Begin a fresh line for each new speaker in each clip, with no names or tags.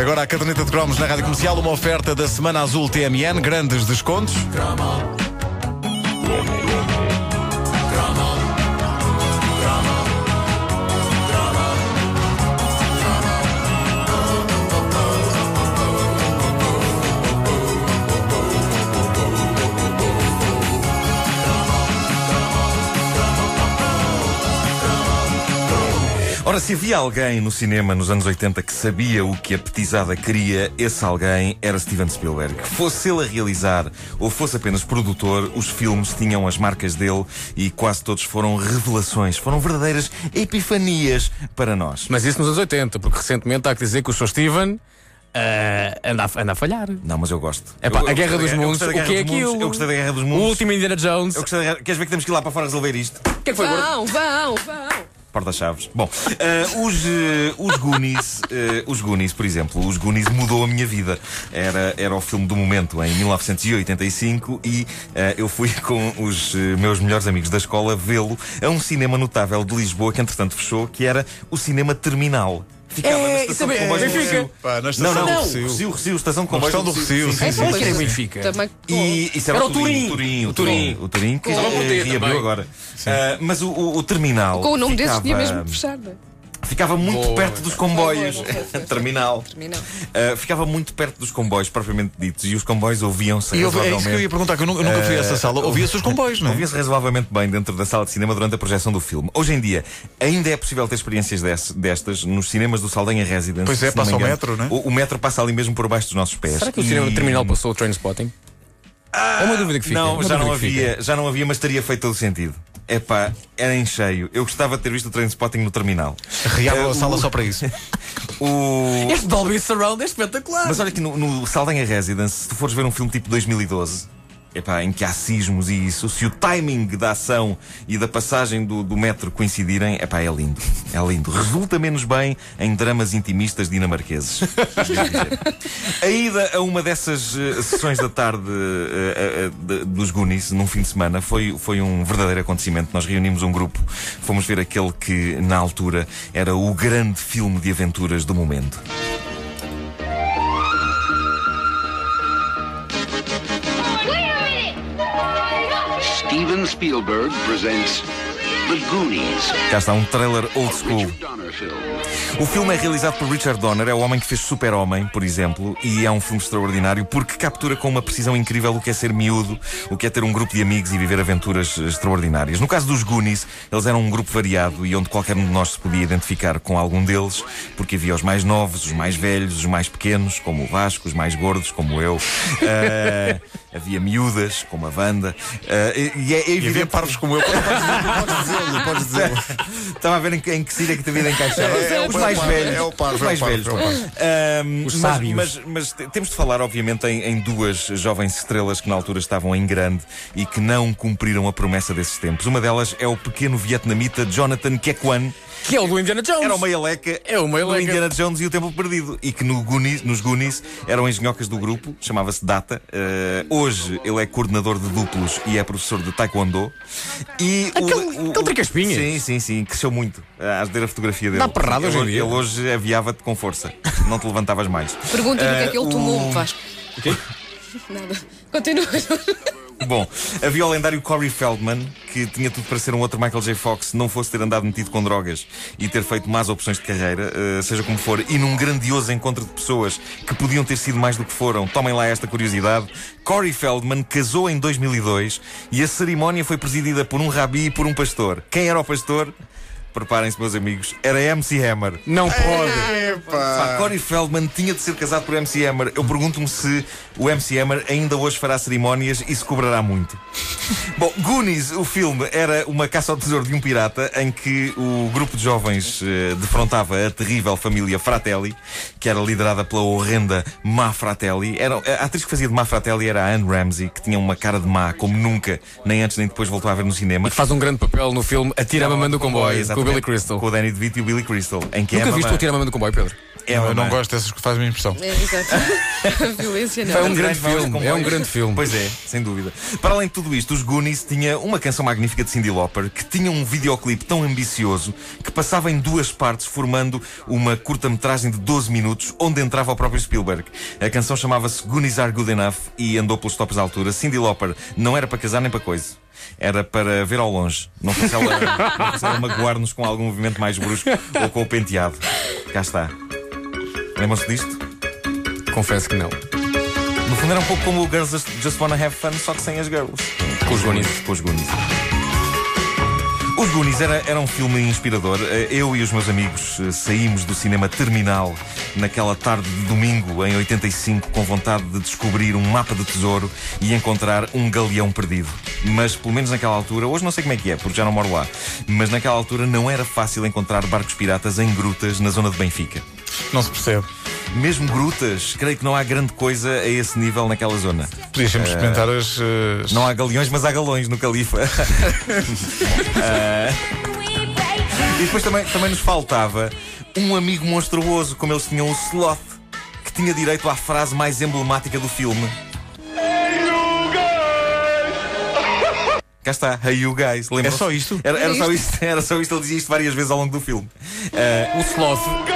Agora a caderneta de cromos na Rádio Comercial, uma oferta da Semana Azul TMN, grandes descontos.
Ora, se havia alguém no cinema nos anos 80 que sabia o que a petizada queria, esse alguém era Steven Spielberg. Fosse ele a realizar ou fosse apenas produtor, os filmes tinham as marcas dele e quase todos foram revelações, foram verdadeiras epifanias para nós.
Mas isso nos anos 80, porque recentemente há que dizer que o Sr. Steven eh, anda, a, anda a falhar.
Não, mas eu gosto.
Epá,
Eu- eu
a Guerra dos Mundos,
gostei da
o que é
Guerra dos Mundos,
aquilo?
Eu gostei da Guerra dos
O
Mundos.
último Indiana Jones.
Eu gostei da Guerra... Queres ver que temos que ir lá para fora resolver isto?
O que é que foi?
Vão, vão, vão.
Porta-chaves. Bom, eh, os, eh, os Goonies, eh, os Goonies, por exemplo, os Goonies mudou a minha vida. Era, era o filme do momento em 1985 e eu fui com os meus melhores amigos da escola vê-lo a um cinema notável de Lisboa que entretanto fechou, que era o Cinema Terminal. Ficava
É,
na estação de
isso
comboios do
Benfica.
Recio.
Pá, na
Não,
estação
não,
do
não.
Recio.
Recio, Recio, estação de comboios
estação do Recio, sim,
É,
sim.
que era Benfica.
Também.
E isso era,
Era
o
o
Turim,
Turim.
Turim, o Turim, o Turim que reabriu agora. Ah, mas o, terminal
Com o nome desses tinha mesmo é?
Ficava muito
Boa.
perto dos comboios.
Foi, foi, foi, foi.
terminal.
Terminal.
Ah, ficava muito perto dos comboios propriamente ditos e os comboios ouviam-se
E eu, é isso que eu ia
razoavelmente.
perguntar, que eu nunca, eu nunca fui a essa sala. Ouvia-se os comboios, não é?
Ouvia-se razoavelmente bem dentro da sala de cinema durante a projeção do filme. Hoje em dia, ainda é possível ter experiências des- destas nos cinemas do Saldanha Residence.
Pois é, passa o metro, não é?
O, o metro passa ali mesmo por baixo dos nossos pés.
Será que o
E-
cinema terminal passou o Trainspotting? é uma dúvida que fica.
Não, já não
dúvida que fica.
havia, já não havia, mas teria feito todo o sentido. Epá, era em cheio. Eu gostava de ter visto o Trainspotting no terminal.
Reavam
Eh,
a sala
o-
só para isso.
O...
Este Dolby Surround é espetacular.
Mas olha que no, no Saldanha Residence, se tu fores ver um filme tipo 2012, epá, em que há sismos e isso, se o timing da ação e da passagem do, do metro coincidirem, epá, é lindo. É lindo. Resulta menos bem em dramas intimistas dinamarqueses. a ida a uma dessas eh, sessões da tarde eh, de- dos Goonies, num fim de semana, foi, foi um verdadeiro acontecimento. Nós reunimos um grupo, fomos ver aquele que, na altura, era o grande filme de aventuras do momento.
Steven Spielberg presents.
Cá está um trailer old school. O filme é realizado por Richard Donner, é o homem que fez Super-Homem, por exemplo, e é um filme extraordinário porque captura com uma precisão incrível o que é ser miúdo, o que é ter um grupo de amigos e viver aventuras extraordinárias. No caso dos Goonies, eles eram um grupo variado e onde qualquer um de nós se podia identificar com algum deles, porque havia os mais novos, os mais velhos, os mais pequenos, como o Vasco, os mais gordos, como eu. Ah, havia miúdas, como a Wanda. Ah, e, e é
E havia
evidente
parvos como eu. Dizê-lo, podes dizê-lo.
Estava a ver em, que- em que síria que a vida encaixava.
É, é o
os mais velhos.
é o parvo,
os
é
mais velhos.
é
Os
mas,
sábios.
mas, mas te- temos de falar, obviamente, em, em duas jovens estrelas que na altura estavam em grande e que não cumpriram a promessa desses tempos. Uma delas é o pequeno vietnamita Jonathan Kekwan.
Que é o do Indiana Jones.
Era uma eleca
É uma
do
eleca.
Indiana Jones e o Tempo Perdido. E que no Goonies, nos Goonies eram engenhocas do grupo, chamava-se Data. Eh, hoje ele é coordenador de duplos e é professor de Taekwondo. E o-
Aquele-
o,
aquele tricaspinhas.
Sim, sim, sim. Cresceu muito. Hás de ver a fotografia dele.
Dá porrada
ele,
hoje em dia.
ele hoje aviava-te com força. Não te levantavas mais.
Pergunta-lhe o que é que ele
Eh,
tomou,
o-
Vasco. Nada. Continua.
Bom, havia o lendário Corey Feldman, que tinha tudo para ser um outro Michael J. Fox, não fosse ter andado metido com drogas e ter feito más opções de carreira, eh, seja como for, e num grandioso encontro de pessoas que podiam ter sido mais do que foram. Tomem lá esta curiosidade. Corey Feldman casou em 2002 e a cerimónia foi presidida por um rabi e por um pastor. Quem era o pastor? Preparem-se, meus amigos. Era MC Hammer.
Não pode.
Pá, Corey Feldman tinha de ser casado por MC Hammer. Eu pergunto-me se o MC Hammer ainda hoje fará cerimónias e se cobrará muito. Bom, Goonies, o filme, era uma caça ao tesouro de um pirata em que o grupo de jovens eh, defrontava a terrível família Fratelli, que era liderada pela horrenda Má Fratelli. Era, a atriz que fazia de Má Fratelli era a Anne Ramsey, que tinha uma cara de má como nunca, nem antes nem depois voltou a ver no cinema.
Faz um grande papel no filme Atira a Mamãe do Comboio, com o Billy Crystal.
Com o Danny DeVito e o Billy Crystal. Em que é
Nunca
a
viste o Atira a Mamãe do Comboio, Pedro?
É
eu
uma-
não gosto dessas que fazem impressão.
É, exato. A violência não.
É um grande filme, é um grande filme.
Pois é, sem dúvida. Para além de tudo isto, os Goonies tinha uma canção magnífica de Cyndi Lauper que tinha um videoclipe tão ambicioso que passava em duas partes, formando uma curta-metragem de 12 minutos, onde entrava o próprio Spielberg. A canção chamava-se Goonies Are Good Enough e andou pelos topos da altura. Cyndi Lauper não era para casar nem para coisa. Era para ver ao longe. Não fosse ela, não ela magoar-nos com algum movimento mais brusco ou com o penteado. Cá está. Lembram-se disto?
Confesso que não.
No fundo era um pouco como o Girls Just- Wanna Have Fun, só que sem as girls.
Com os Goonies.
Com os Goonies. Os Goonies era, era um filme inspirador. Eu e os meus amigos eh, saímos do cinema terminal naquela tarde de domingo, em 85, com vontade de descobrir um mapa de tesouro e encontrar um galeão perdido. Mas, pelo menos naquela altura, hoje não sei como é que é, porque já não moro lá, mas naquela altura não era fácil encontrar barcos piratas em grutas na zona de Benfica.
Não se percebe.
Mesmo grutas, creio que não há grande coisa a esse nível naquela zona.
Podias sempre experimentar as. as-
Não há galeões, mas há galões no Califa. Ah, e depois também, também nos faltava um amigo monstruoso, como eles tinham o Sloth, que tinha direito à frase mais emblemática do filme. Cá está, Hey you guys.
É
Lembram-se?
só isto?
Era, era
Era
só isto, era só isto, ele dizia isto várias vezes ao longo do filme.
O Sloth.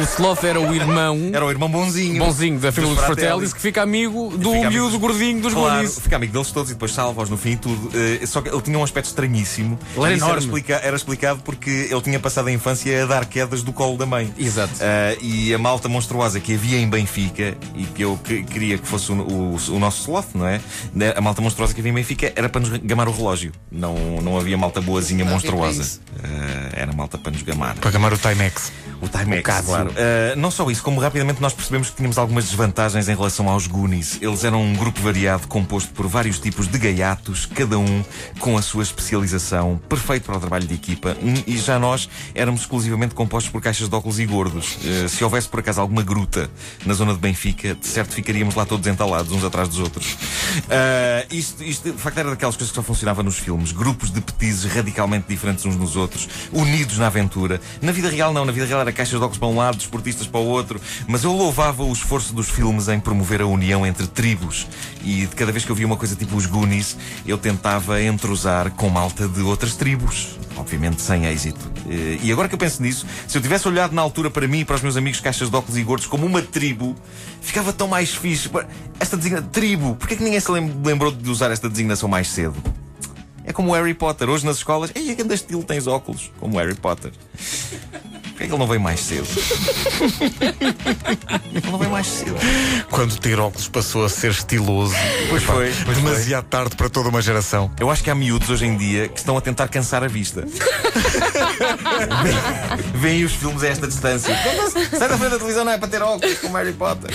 O Sloth era o irmão
Era o irmão bonzinho.
bonzinho da família
dos
Fratellis que fica amigo do
Fica
miúdo gordinho dos
Claro, fica amigo deles todos e depois salva-os no fim e tudo. Eh, só que ele tinha um aspecto estranhíssimo.
Ele era
E
enorme.
explica- era explicado porque ele tinha passado a infância a dar quedas do colo da mãe.
Exato.
Eh, e a malta monstruosa que havia em Benfica e que eu que- queria que fosse o, o- o nosso sloth, não é? A malta monstruosa que havia em Benfica era para nos gamar o relógio. Não, não havia malta boazinha
Não
monstruosa. Eh, era malta para nos gamar.
Para gamar o Timex.
O Timex,
Cássio.
claro. Uh, não só isso, como rapidamente nós percebemos que tínhamos algumas desvantagens em relação aos Goonies. Eles eram um grupo variado composto por vários tipos de gaiatos, cada um com a sua especialização, perfeito para o trabalho de equipa. Hum, E já nós éramos exclusivamente compostos por caixas de óculos e gordos. Uh, se houvesse por acaso alguma gruta na zona de Benfica, de certo ficaríamos lá todos entalados, uns atrás dos outros. Uh, isto, isto, de facto, era daquelas coisas que só funcionava nos filmes. Grupos de petizes radicalmente diferentes uns nos outros, unidos na aventura. Na vida real, não. Na vida real era caixas de óculos para um lado, desportistas para o outro. Mas eu louvava o esforço dos filmes em promover a união entre tribos. E de cada vez que eu via uma coisa tipo os Goonies, eu tentava entrosar com malta de outras tribos. Obviamente sem êxito. Eh, E agora que eu penso nisso, se eu tivesse olhado na altura para mim e para os meus amigos caixas de óculos e gordos como uma tribo, ficava tão mais fixe. Esta designação. Tribo. Porquê que ninguém se lem- lembrou de usar esta designação mais cedo? É como Harry Potter. Hoje nas escolas, ei, a grande estilo tens óculos, como Harry Potter. Porquê que ele não veio mais cedo? ele não veio mais cedo.
Quando ter óculos passou a ser estiloso.
Pois foi, pois foi.
Demasiado tarde para toda uma geração.
Eu acho que há miúdos hoje em dia que estão a tentar cansar a vista. Vêem- Vêem os filmes a esta distância. Sai da frente da televisão, não é para ter óculos, como Harry Potter.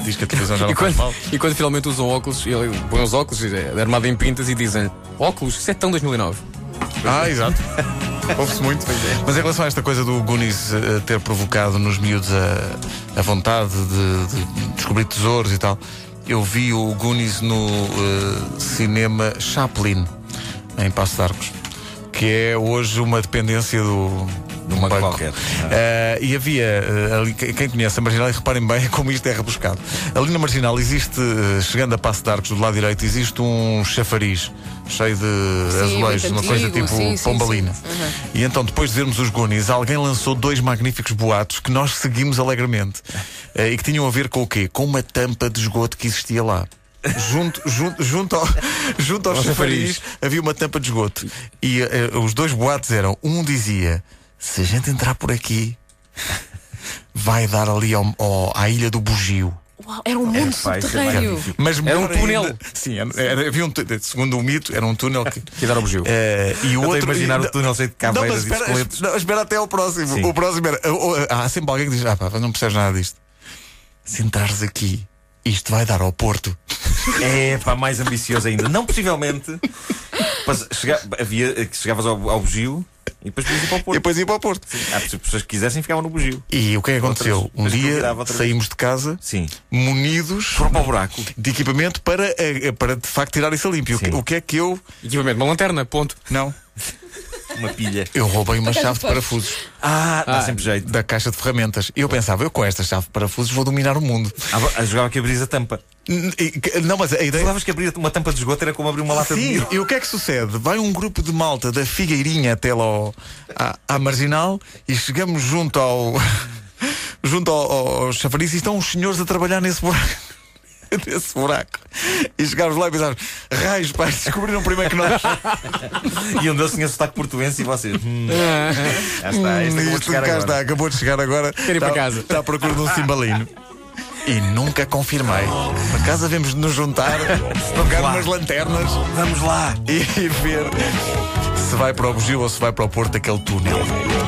Diz que a televisão já
E
não faz
quando,
mal.
e quando finalmente usam óculos, ele põe os óculos, é, armado em pintas e dizem: Óculos, isso é tão 2009.
Ah, exato. Ouve-se muito. Mas em relação a esta coisa do Goonies eh, ter provocado nos miúdos a, a vontade de, de descobrir tesouros e tal, eu vi o Goonies no eh, cinema Chaplin, em Passo de Arcos, que é hoje uma dependência do. De um
banco qualquer.
Eh, e havia eh, ali, que- quem conhece a Marginal, e reparem bem como isto é rebuscado. Ali na Marginal existe, eh, chegando a Passo de Arcos do lado direito, existe um chafariz cheio de azulejos,
muito
uma coisa tipo
sim, sim,
pombalina.
sim. Uhum.
E então, depois de vermos os Goonies, alguém lançou dois magníficos boatos que nós seguimos alegremente. Eh, e que tinham a ver com o quê? Com uma tampa de esgoto que existia lá. Junto, junto, junto, ao, junto ao
Ao
chafariz havia uma tampa de esgoto. E eh, os dois boatos eram: um dizia, se a gente entrar por aqui, vai dar ali ao, ao- à ilha do Bugio.
Uau, era um mundo
é
subterrâneo.
magnífico.
Mas
Era um túnel.
ainda- sim, era, era- havia um, segundo o mito, era um túnel que.
Que dar ao bugio.
Eh, e o
Eu
outro
imaginar
e-
o túnel cheio de
Não,
caveiras e de
espera, não, espera até ao próximo.
Sim.
O próximo era. Há sempre alguém que diz: Ah, pá, não percebes nada disto. Se entrares aqui, isto vai dar ao Porto.
É pá, mais ambicioso ainda. Não possivelmente. Mas chega- havia chegavas ao, ao bugio e depois podias ir para o
E
Porto.
depois ia para o Porto.
Há pessoas que quisessem ficavam no bugio.
E o que é que aconteceu?
Outras-
um dia saímos de casa
Sim.
munidos
Foram para o buraco.
de equipamento para, eh, para de facto tirar isso a limpo. E o que-
Sim.
O que é que eu.
Equipamento, uma lanterna, ponto.
Não.
uma pilha.
Eu roubei uma chave de parafusos
Ah, dá sempre jeito.
da caixa de ferramentas. E eu pensava, eu com esta chave de parafusos vou dominar o mundo.
Ah, a jogava que abris a tampa.
Não, mas a ideia.
Sabes que abrir uma tampa de esgoto era como abrir uma lata de
Sim,
milho.
e o que é que sucede? Vai um grupo de malta da Figueirinha até lá ao, à, à Marginal e chegamos junto ao junto ao, ao chafariz e estão os senhores a trabalhar nesse buraco. Nesse buraco. E chegámos lá e pensámos, raios, pá, descobriram primeiro que nós.
E um deles tinha sotaque portuense e vocês. Hum, já está, este acabou de
Isto
chegar
cá
agora.
está, acabou de chegar agora.
Quero ir para
Está-
casa.
Está à procura de um cimbalino. E nunca confirmei. Por casa havemos de nos juntar, pegar umas lanternas
Vamos lá.
e ir ver se vai para o Bugio ou se vai para o Porto aquele túnel.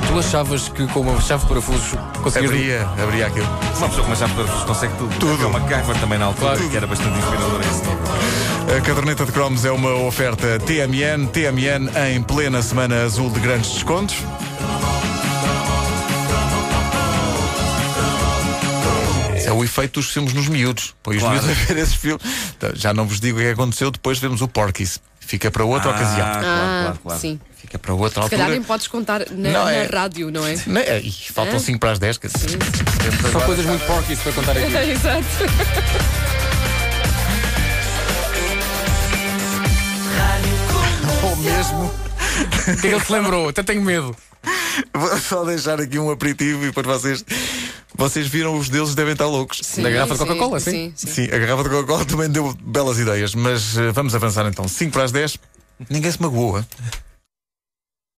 Tu achavas que com uma chave de parafusos conseguias.
Abria, abria aquilo.
Uma pessoa que uma chave de parafusos consegue tudo.
Tudo.
É uma MacGyver também na altura,
Claro.
que era bastante inspirador a esse nível.
A caderneta de cromos é uma oferta TMN, TMN em plena semana azul de grandes descontos. O efeito dos filmes nos miúdos. Põe os
Claro.
miúdos a ver esses filmes. Então, já não vos digo o que aconteceu, depois vemos o Porky's. Fica para outra ocasião.
Ah, claro,
Ah,
claro, claro.
sim.
Fica para outra
Se calhar
altura.
nem podes contar na,
Não,
na
é-
rádio, não é?
Não é? Ih, faltam
Hã?
5 para as 10. quer dizer, temos
São
agora-
coisas muito porcas para contar aqui.
Exato.
Ou mesmo.
O que é que ele se lembrou? Até tenho medo.
Vou só deixar aqui um aperitivo e depois vocês. Vocês viram os deuses devem estar loucos.
Da garrafa de Coca-Cola, sim.
sim, sim.
Sim, a garrafa de Coca-Cola também deu belas ideias, mas eh, vamos avançar então. 5 para as 10. Ninguém se magoou. hein?